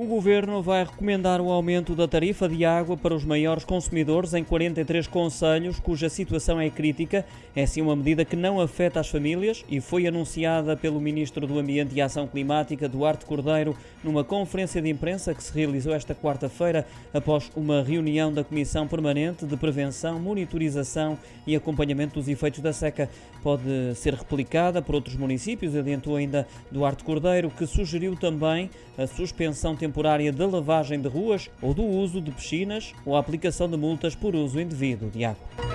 O Governo vai recomendar o aumento da tarifa de água para os maiores consumidores em 43 conselhos cuja situação é crítica. É sim uma medida que não afeta as famílias e foi anunciada pelo Ministro do Ambiente e Ação Climática, Duarte Cordeiro, numa conferência de imprensa que se realizou esta quarta-feira após uma reunião da Comissão Permanente de Prevenção, Monitorização e Acompanhamento dos Efeitos da Seca. Pode ser replicada por outros municípios, adiantou ainda Duarte Cordeiro, que sugeriu também a suspensão temporária temporária da lavagem de ruas ou do uso de piscinas ou a aplicação de multas por uso indevido de água.